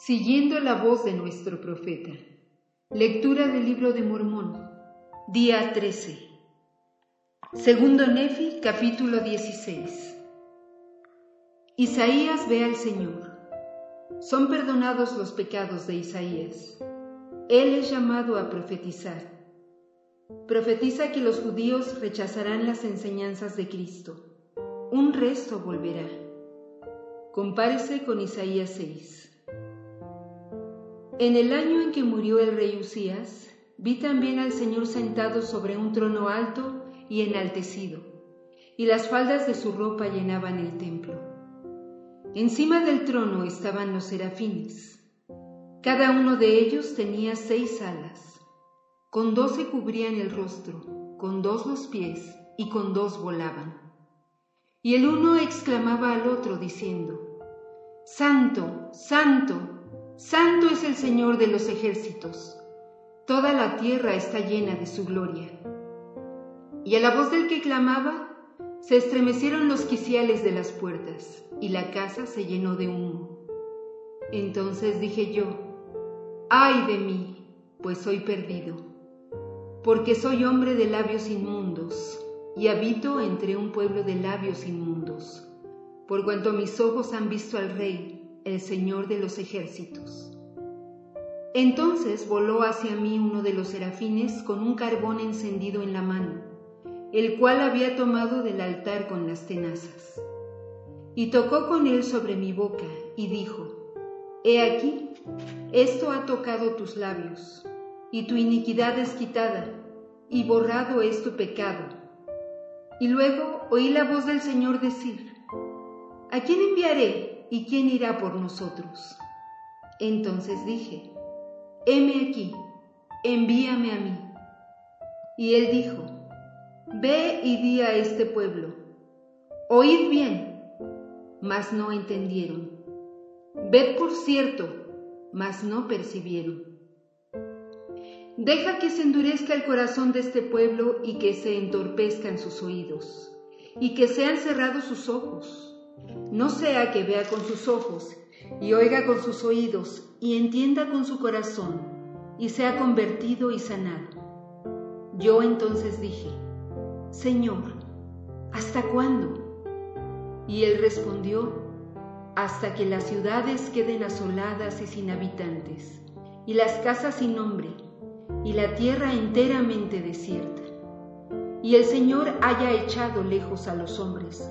siguiendo la voz de nuestro profeta. Lectura del libro de Mormón, día 13. Segundo Nefi, capítulo 16. Isaías ve al Señor. Son perdonados los pecados de Isaías. Él es llamado a profetizar. Profetiza que los judíos rechazarán las enseñanzas de Cristo. Un resto volverá. Compárese con Isaías 6. En el año en que murió el rey Usías, vi también al Señor sentado sobre un trono alto y enaltecido, y las faldas de su ropa llenaban el templo. Encima del trono estaban los serafines. Cada uno de ellos tenía seis alas. Con dos se cubrían el rostro, con dos los pies y con dos volaban. Y el uno exclamaba al otro diciendo, Santo, Santo, Santo es el Señor de los ejércitos, toda la tierra está llena de su gloria. Y a la voz del que clamaba, se estremecieron los quiciales de las puertas, y la casa se llenó de humo. Entonces dije yo, ay de mí, pues soy perdido, porque soy hombre de labios inmundos, y habito entre un pueblo de labios inmundos, por cuanto mis ojos han visto al Rey, el Señor de los ejércitos. Entonces voló hacia mí uno de los serafines con un carbón encendido en la mano, el cual había tomado del altar con las tenazas. Y tocó con él sobre mi boca y dijo, He aquí, esto ha tocado tus labios, y tu iniquidad es quitada, y borrado es tu pecado. Y luego oí la voz del Señor decir, ¿A quién enviaré? ¿Y quién irá por nosotros? Entonces dije, heme aquí, envíame a mí. Y él dijo, ve y di a este pueblo, oíd bien, mas no entendieron. Ved por cierto, mas no percibieron. Deja que se endurezca el corazón de este pueblo y que se entorpezcan sus oídos, y que sean cerrados sus ojos no sea que vea con sus ojos y oiga con sus oídos y entienda con su corazón y sea convertido y sanado. Yo entonces dije, Señor, ¿hasta cuándo? Y él respondió, hasta que las ciudades queden asoladas y sin habitantes, y las casas sin nombre, y la tierra enteramente desierta, y el Señor haya echado lejos a los hombres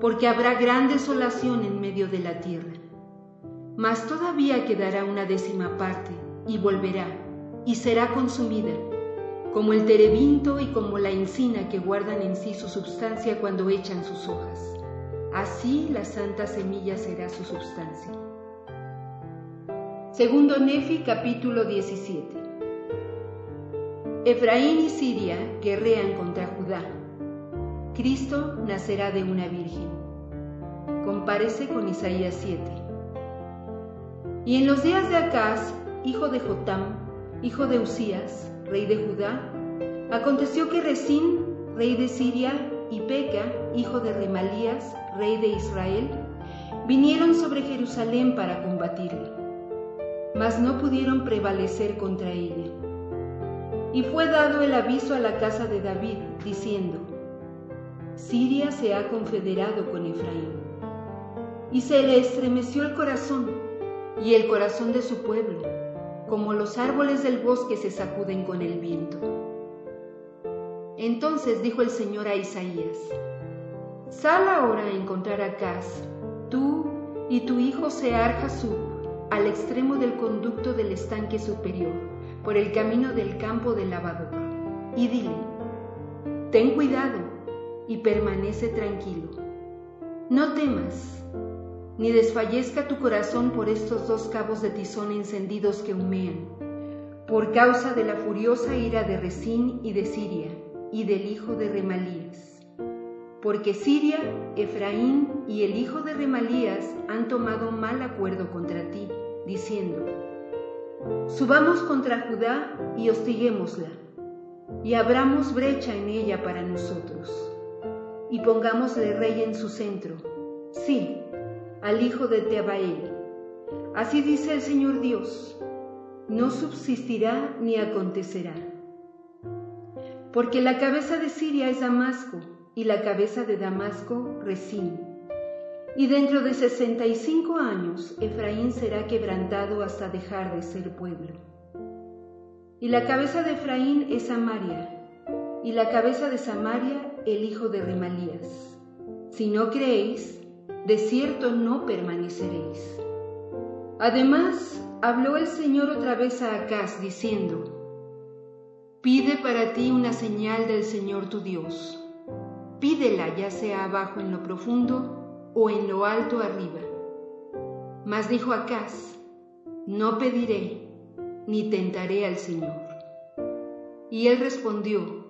porque habrá gran desolación en medio de la tierra. Mas todavía quedará una décima parte, y volverá, y será consumida, como el terebinto y como la encina que guardan en sí su substancia cuando echan sus hojas. Así la santa semilla será su substancia. Segundo Nefi capítulo 17. Efraín y Siria guerrean contra Judá Cristo nacerá de una virgen. Comparece con Isaías 7. Y en los días de Acaz, hijo de Jotam, hijo de Usías, rey de Judá, aconteció que Resín, rey de Siria, y Peca, hijo de Remalías, rey de Israel, vinieron sobre Jerusalén para combatirla, mas no pudieron prevalecer contra ella. Y fue dado el aviso a la casa de David, diciendo, Siria se ha confederado con Efraín. Y se le estremeció el corazón y el corazón de su pueblo, como los árboles del bosque se sacuden con el viento. Entonces dijo el Señor a Isaías, Sal ahora a encontrar a Cas, tú y tu hijo Sear Jasub, al extremo del conducto del estanque superior, por el camino del campo del lavador, y dile, Ten cuidado, y permanece tranquilo. No temas, ni desfallezca tu corazón por estos dos cabos de tizón encendidos que humean, por causa de la furiosa ira de Resín y de Siria, y del hijo de Remalías. Porque Siria, Efraín y el hijo de Remalías han tomado mal acuerdo contra ti, diciendo, Subamos contra Judá y hostiguémosla, y abramos brecha en ella para nosotros y pongámosle rey en su centro, sí, al hijo de Tebael, Así dice el Señor Dios, no subsistirá ni acontecerá. Porque la cabeza de Siria es Damasco y la cabeza de Damasco Resín. Y dentro de sesenta y cinco años Efraín será quebrantado hasta dejar de ser pueblo. Y la cabeza de Efraín es Samaria, y la cabeza de Samaria el hijo de Remalías. Si no creéis, de cierto no permaneceréis. Además, habló el Señor otra vez a Acaz, diciendo, Pide para ti una señal del Señor tu Dios. Pídela ya sea abajo en lo profundo o en lo alto arriba. Mas dijo Acaz, No pediré, ni tentaré al Señor. Y él respondió,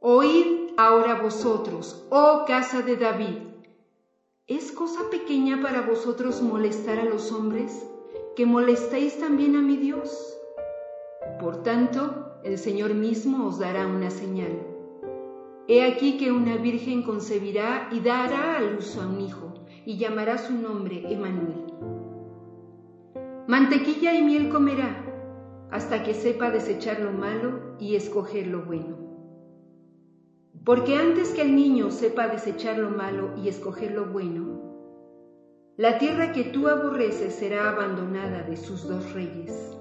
Oíd ahora vosotros, oh casa de David, ¿Es cosa pequeña para vosotros molestar a los hombres, que molestéis también a mi Dios? Por tanto, el Señor mismo os dará una señal. He aquí que una virgen concebirá y dará a luz a un hijo, y llamará su nombre Emanuel. Mantequilla y miel comerá, hasta que sepa desechar lo malo y escoger lo bueno. Porque antes que el niño sepa desechar lo malo y escoger lo bueno, la tierra que tú aborreces será abandonada de sus dos reyes.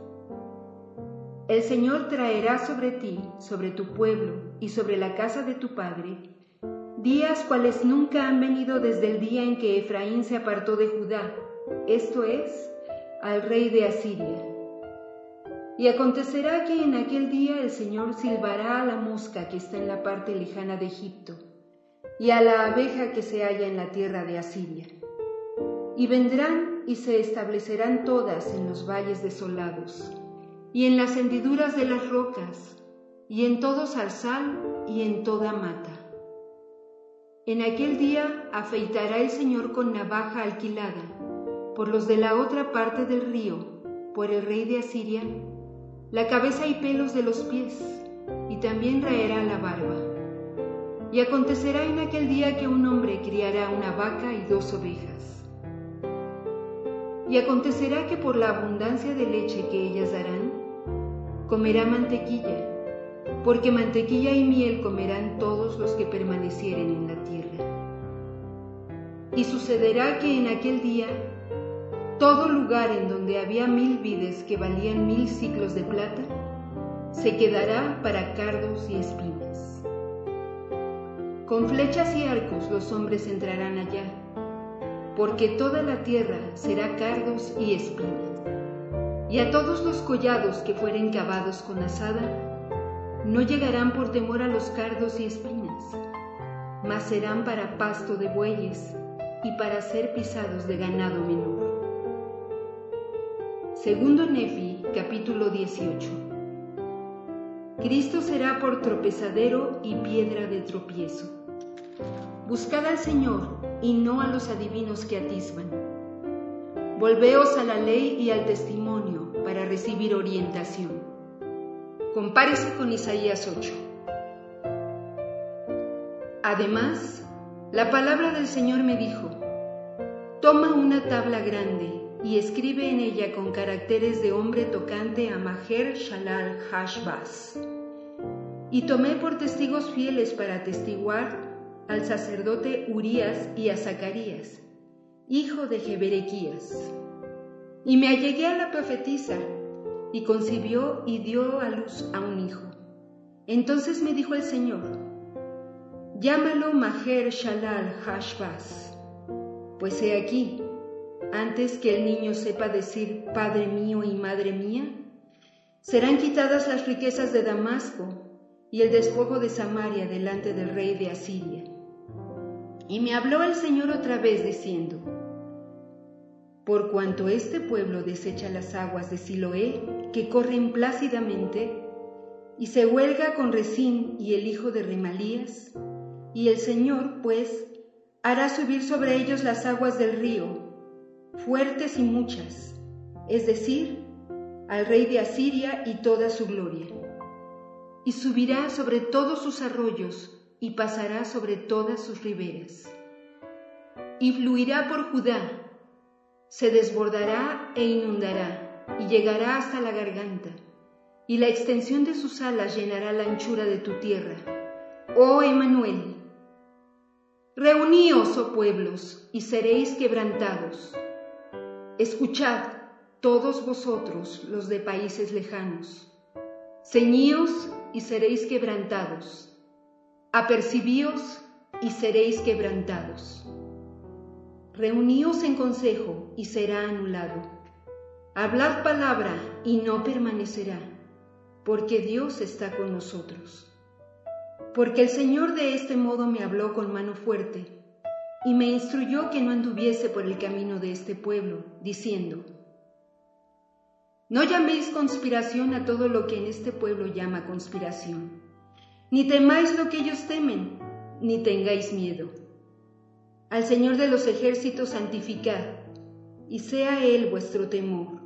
El Señor traerá sobre ti, sobre tu pueblo y sobre la casa de tu padre, días cuales nunca han venido desde el día en que Efraín se apartó de Judá, esto es, al rey de Asiria y acontecerá que en aquel día el Señor silbará a la mosca que está en la parte lejana de Egipto, y a la abeja que se halla en la tierra de Asiria. Y vendrán y se establecerán todas en los valles desolados, y en las hendiduras de las rocas, y en todo zarzal y en toda mata. En aquel día afeitará el Señor con navaja alquilada por los de la otra parte del río, por el rey de Asiria, la cabeza y pelos de los pies, y también raerá la barba. Y acontecerá en aquel día que un hombre criará una vaca y dos ovejas. Y acontecerá que por la abundancia de leche que ellas darán, comerá mantequilla, porque mantequilla y miel comerán todos los que permanecieren en la tierra. Y sucederá que en aquel día todo lugar en donde había mil vides que valían mil ciclos de plata, se quedará para cardos y espinas. Con flechas y arcos los hombres entrarán allá, porque toda la tierra será cardos y espinas. Y a todos los collados que fueren cavados con asada, no llegarán por temor a los cardos y espinas, mas serán para pasto de bueyes y para ser pisados de ganado menor. Segundo Nefi, capítulo 18. Cristo será por tropezadero y piedra de tropiezo. Buscad al Señor y no a los adivinos que atisban. Volveos a la ley y al testimonio para recibir orientación. Compárese con Isaías 8. Además, la palabra del Señor me dijo, toma una tabla grande y escribe en ella con caracteres de hombre tocante a Maher Shalal Hashbaz. Y tomé por testigos fieles para atestiguar al sacerdote Urías y a Zacarías, hijo de Jeberequías. Y me allegué a la profetisa, y concibió y dio a luz a un hijo. Entonces me dijo el Señor, llámalo Maher Shalal Hashbaz, pues he aquí, antes que el niño sepa decir Padre mío y Madre mía? Serán quitadas las riquezas de Damasco y el despojo de Samaria delante del rey de Asiria. Y me habló el Señor otra vez diciendo, Por cuanto este pueblo desecha las aguas de Siloé, que corren plácidamente, y se huelga con Resín y el hijo de Remalías, y el Señor, pues, hará subir sobre ellos las aguas del río, fuertes y muchas, es decir, al rey de Asiria y toda su gloria. Y subirá sobre todos sus arroyos y pasará sobre todas sus riberas. Y fluirá por Judá, se desbordará e inundará y llegará hasta la garganta, y la extensión de sus alas llenará la anchura de tu tierra. Oh Emanuel, reuníos, oh pueblos, y seréis quebrantados. Escuchad, todos vosotros, los de países lejanos, ceñíos y seréis quebrantados, apercibíos y seréis quebrantados. Reuníos en consejo y será anulado. Hablad palabra y no permanecerá, porque Dios está con nosotros. Porque el Señor de este modo me habló con mano fuerte y me instruyó que no anduviese por el camino de este pueblo, diciendo, No llaméis conspiración a todo lo que en este pueblo llama conspiración, ni temáis lo que ellos temen, ni tengáis miedo al Señor de los ejércitos santificad, y sea Él vuestro temor,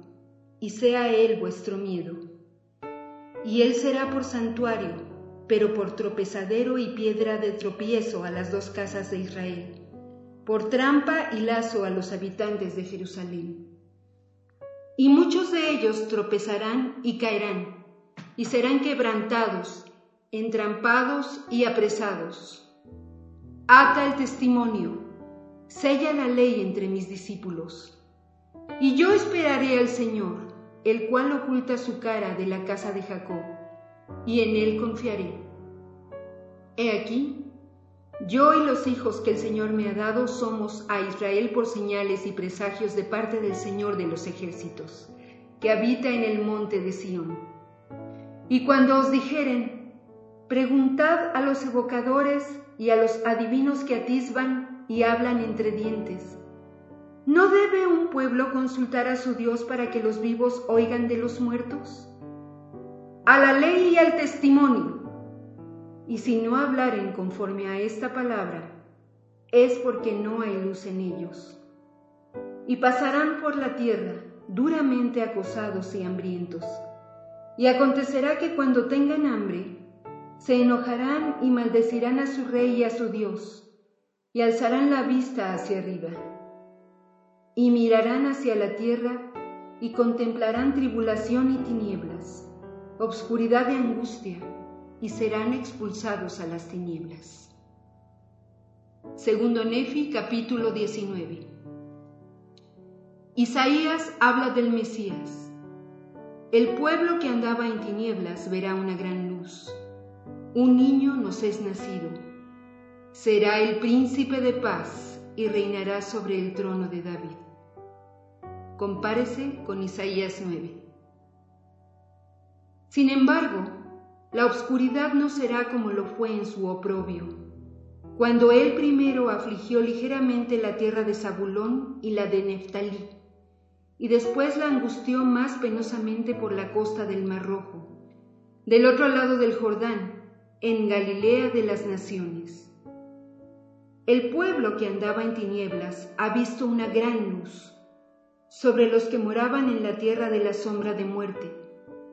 y sea Él vuestro miedo. Y Él será por santuario, pero por tropezadero y piedra de tropiezo a las dos casas de Israel, por trampa y lazo a los habitantes de Jerusalén. Y muchos de ellos tropezarán y caerán, y serán quebrantados, entrampados y apresados. Ata el testimonio sella la ley entre mis discípulos. Y yo esperaré al Señor, el cual oculta su cara de la casa de Jacob, y en él confiaré. He aquí, yo y los hijos que el Señor me ha dado somos a Israel por señales y presagios de parte del Señor de los ejércitos, que habita en el monte de Sión. Y cuando os dijeren, preguntad a los evocadores y a los adivinos que atisban y hablan entre dientes. ¿No debe un pueblo consultar a su Dios para que los vivos oigan de los muertos? A la ley y al testimonio. Y si no hablaren conforme a esta palabra, es porque no hay luz en ellos. Y pasarán por la tierra duramente acosados y hambrientos. Y acontecerá que cuando tengan hambre, se enojarán y maldecirán a su rey y a su Dios y alzarán la vista hacia arriba, y mirarán hacia la tierra y contemplarán tribulación y tinieblas, obscuridad y angustia, y serán expulsados a las tinieblas. Segundo Nefi capítulo 19. Isaías habla del Mesías. El pueblo que andaba en tinieblas verá una gran luz. Un niño nos es nacido será el príncipe de paz y reinará sobre el trono de David. Compárese con Isaías 9. Sin embargo, la obscuridad no será como lo fue en su oprobio, cuando él primero afligió ligeramente la tierra de Zabulón y la de Neftalí, y después la angustió más penosamente por la costa del Mar Rojo, del otro lado del Jordán, en Galilea de las naciones el pueblo que andaba en tinieblas ha visto una gran luz. Sobre los que moraban en la tierra de la sombra de muerte,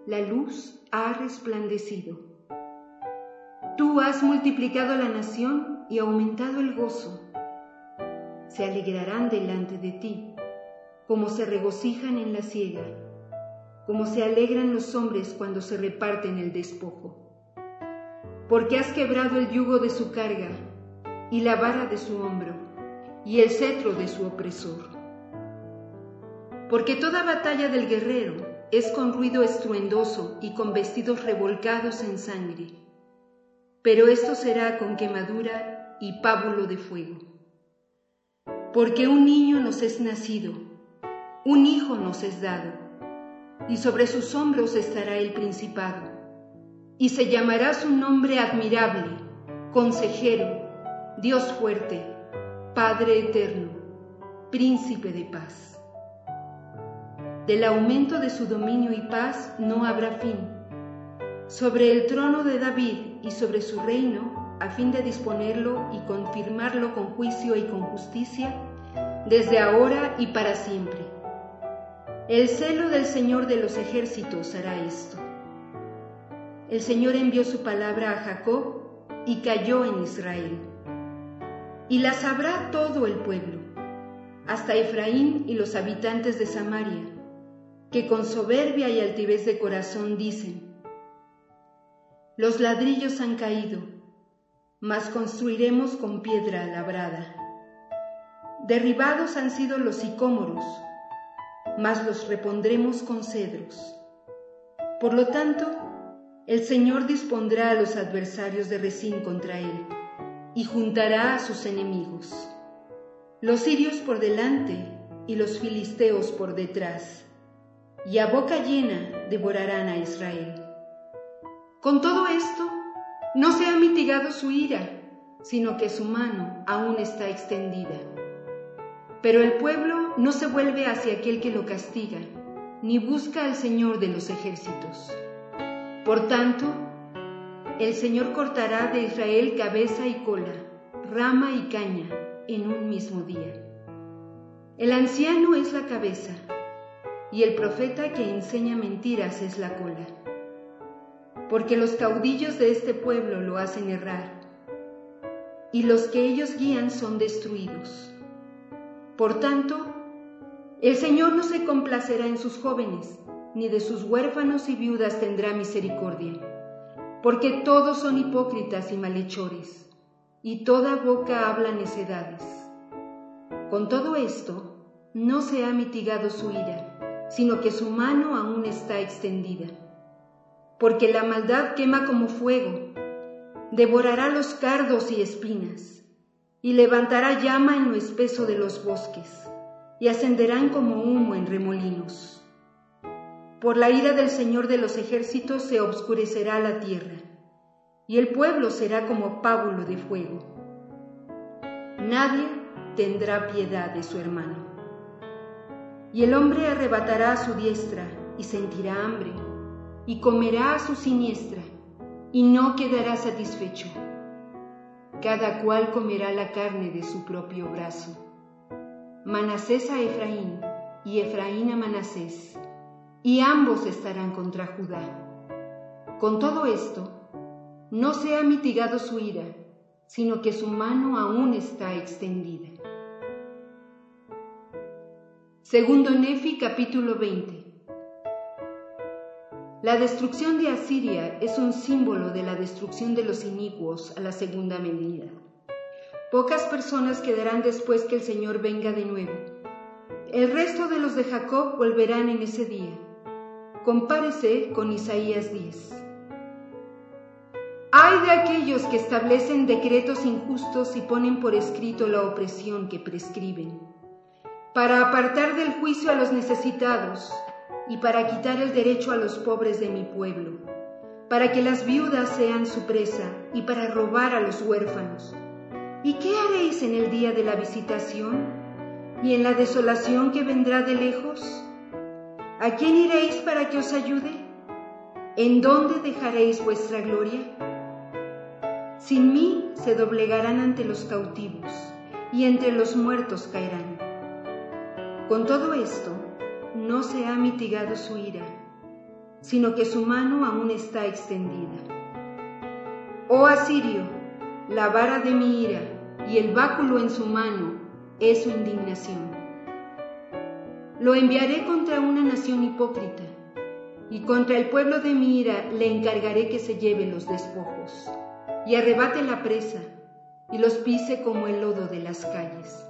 la luz ha resplandecido. Tú has multiplicado la nación y aumentado el gozo. Se alegrarán delante de ti, como se regocijan en la siega, como se alegran los hombres cuando se reparten el despojo. Porque has quebrado el yugo de su carga y la vara de su hombro, y el cetro de su opresor. Porque toda batalla del guerrero es con ruido estruendoso y con vestidos revolcados en sangre, pero esto será con quemadura y pábulo de fuego. Porque un niño nos es nacido, un hijo nos es dado, y sobre sus hombros estará el principado, y se llamará su nombre admirable, consejero, Dios fuerte, Padre eterno, príncipe de paz. Del aumento de su dominio y paz no habrá fin. Sobre el trono de David y sobre su reino, a fin de disponerlo y confirmarlo con juicio y con justicia, desde ahora y para siempre. El celo del Señor de los ejércitos hará esto. El Señor envió su palabra a Jacob y cayó en Israel y la sabrá todo el pueblo. hasta Efraín y los habitantes de Samaria, que con soberbia y altivez de corazón dicen, los ladrillos han caído, mas construiremos con piedra labrada. Derribados han sido los sicómoros, mas los repondremos con cedros. Por lo tanto, el Señor dispondrá a los adversarios de Resín contra él y juntará a sus enemigos, los sirios por delante y los filisteos por detrás, y a boca llena devorarán a Israel. Con todo esto, no se ha mitigado su ira, sino que su mano aún está extendida. Pero el pueblo no se vuelve hacia aquel que lo castiga, ni busca al Señor de los ejércitos. Por tanto, el Señor cortará de Israel cabeza y cola, rama y caña en un mismo día. El anciano es la cabeza y el profeta que enseña mentiras es la cola. Porque los caudillos de este pueblo lo hacen errar y los que ellos guían son destruidos. Por tanto, el Señor no se complacerá en sus jóvenes, ni de sus huérfanos y viudas tendrá misericordia, porque todos son hipócritas y malhechores, y toda boca habla necedades. Con todo esto, no se ha mitigado su ira, sino que su mano aún está extendida. Porque la maldad quema como fuego, devorará los cardos y espinas, y levantará llama en lo espeso de los bosques, y ascenderán como humo en remolinos. Por la ira del Señor de los ejércitos se obscurecerá la tierra, y el pueblo será como pábulo de fuego. Nadie tendrá piedad de su hermano. Y el hombre arrebatará a su diestra y sentirá hambre, y comerá a su siniestra, y no quedará satisfecho. Cada cual comerá la carne de su propio brazo. Manasés a Efraín, y Efraín a Manasés y ambos estarán contra Judá. Con todo esto, no se ha mitigado su ira, sino que su mano aún está extendida. Segundo Nefi capítulo 20 La destrucción de Asiria es un símbolo de la destrucción de los inicuos a la segunda medida. Pocas personas quedarán después que el Señor venga de nuevo. El resto de los de Jacob volverán en ese día compárese con Isaías 10. Hay de aquellos que establecen decretos injustos y ponen por escrito la opresión que prescriben, para apartar del juicio a los necesitados y para quitar el derecho a los pobres de mi pueblo, para que las viudas sean su presa y para robar a los huérfanos. ¿Y qué haréis en el día de la visitación y en la desolación que vendrá de lejos? ¿A quién iréis para que os ayude? ¿En dónde dejaréis vuestra gloria? Sin mí se doblegarán ante los cautivos y entre los muertos caerán. Con todo esto, no se ha mitigado su ira, sino que su mano aún está extendida. Oh Asirio, la vara de mi ira y el báculo en su mano es su indignación. Lo enviaré contra una nación hipócrita, y contra el pueblo de mi ira le encargaré que se lleve los despojos, y arrebate la presa, y los pise como el lodo de las calles.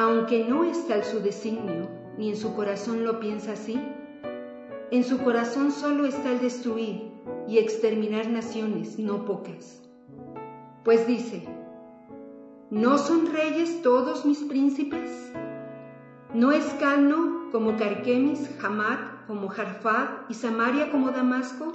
Aunque no está en su designio, ni en su corazón lo piensa así, en su corazón solo está el destruir y exterminar naciones, no pocas. Pues dice, ¿no son reyes todos mis príncipes? ¿No es Calno como Carquemis, Hamat como Jarfad y Samaria como Damasco?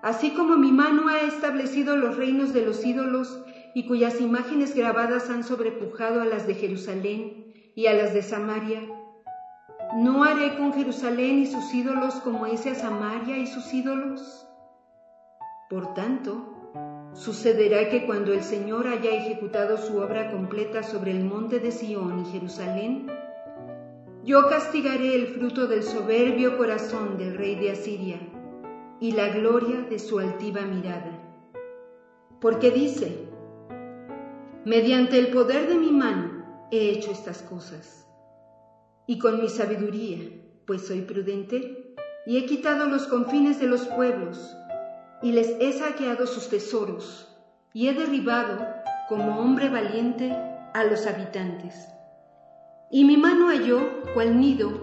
Así como mi mano ha establecido los reinos de los ídolos y cuyas imágenes grabadas han sobrepujado a las de Jerusalén y a las de Samaria, ¿no haré con Jerusalén y sus ídolos como ese a Samaria y sus ídolos? Por tanto, sucederá que cuando el Señor haya ejecutado su obra completa sobre el monte de Sión y Jerusalén, yo castigaré el fruto del soberbio corazón del rey de Asiria y la gloria de su altiva mirada. Porque dice, mediante el poder de mi mano he hecho estas cosas. Y con mi sabiduría, pues soy prudente, y he quitado los confines de los pueblos, y les he saqueado sus tesoros, y he derribado, como hombre valiente, a los habitantes. Y mi mano halló, cual nido,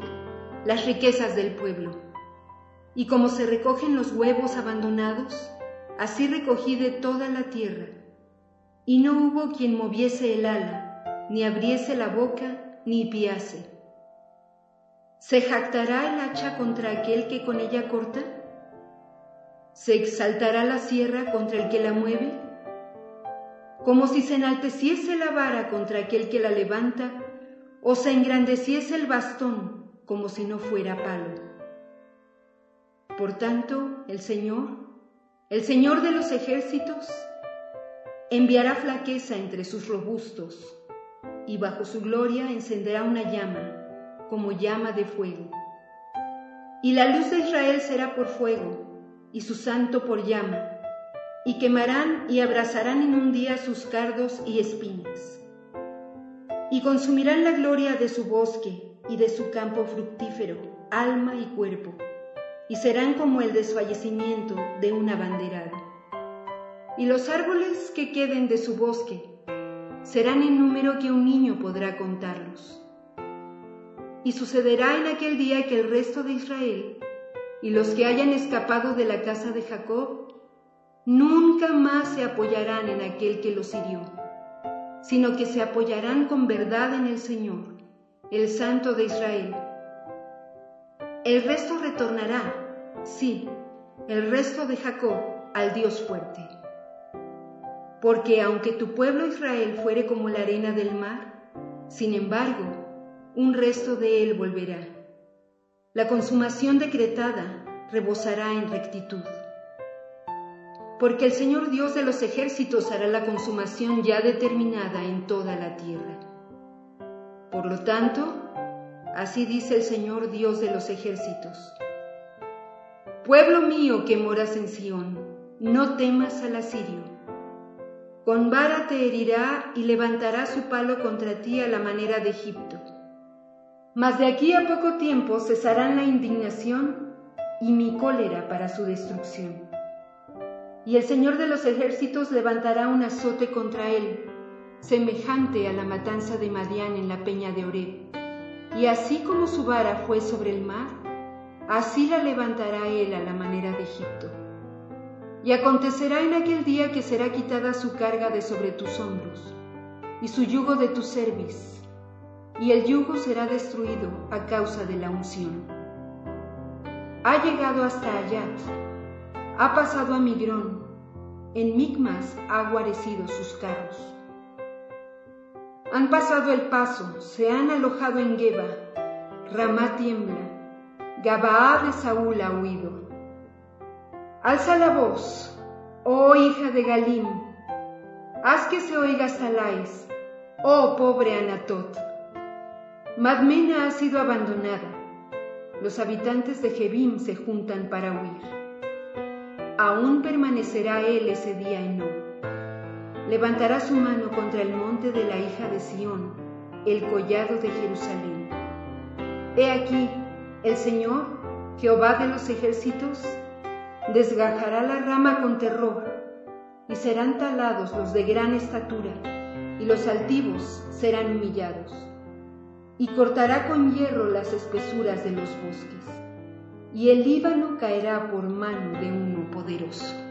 las riquezas del pueblo. Y como se recogen los huevos abandonados, así recogí de toda la tierra. Y no hubo quien moviese el ala, ni abriese la boca, ni piase. ¿Se jactará el hacha contra aquel que con ella corta? ¿Se exaltará la sierra contra el que la mueve? Como si se enalteciese la vara contra aquel que la levanta, o se engrandeciese el bastón como si no fuera palo. Por tanto, el Señor, el Señor de los ejércitos, enviará flaqueza entre sus robustos, y bajo su gloria encenderá una llama como llama de fuego. Y la luz de Israel será por fuego, y su santo por llama, y quemarán y abrazarán en un día sus cardos y espinas. Y consumirán la gloria de su bosque y de su campo fructífero, alma y cuerpo, y serán como el desfallecimiento de una banderada. Y los árboles que queden de su bosque serán en número que un niño podrá contarlos y sucederá en aquel día que el resto de Israel y los que hayan escapado de la casa de Jacob nunca más se apoyarán en aquel que los hirió, sino que se apoyarán con verdad en el Señor, el Santo de Israel. El resto retornará, sí, el resto de Jacob al Dios fuerte. Porque aunque tu pueblo Israel fuere como la arena del mar, sin embargo, un resto de él volverá. La consumación decretada rebosará en rectitud. Porque el Señor Dios de los ejércitos hará la consumación ya determinada en toda la tierra. Por lo tanto, así dice el Señor Dios de los ejércitos. Pueblo mío que moras en Sión, no temas al asirio. Con vara te herirá y levantará su palo contra ti a la manera de Egipto mas de aquí a poco tiempo cesarán la indignación y mi cólera para su destrucción. Y el Señor de los ejércitos levantará un azote contra él, semejante a la matanza de Madián en la peña de Oreb. Y así como su vara fue sobre el mar, así la levantará él a la manera de Egipto. Y acontecerá en aquel día que será quitada su carga de sobre tus hombros, y su yugo de tu cerviz, y el yugo será destruido a causa de la unción. Ha llegado hasta Ayat, ha pasado a Migrón, en Micmas ha guarecido sus carros. Han pasado el paso, se han alojado en Geba, Ramá tiembla, Gabaá de Saúl ha huido. Alza la voz, oh hija de Galim, haz que se oiga Salais, oh pobre Anatot. Madmena ha sido abandonada. Los habitantes de Jebim se juntan para huir. Aún permanecerá él ese día en No. Levantará su mano contra el monte de la hija de Sión, el collado de Jerusalén. He aquí, el Señor, Jehová de los ejércitos, desgajará la rama con terror, y serán talados los de gran estatura, y los altivos serán humillados y cortará con hierro las espesuras de los bosques, y el Líbano caerá por mano de uno poderoso.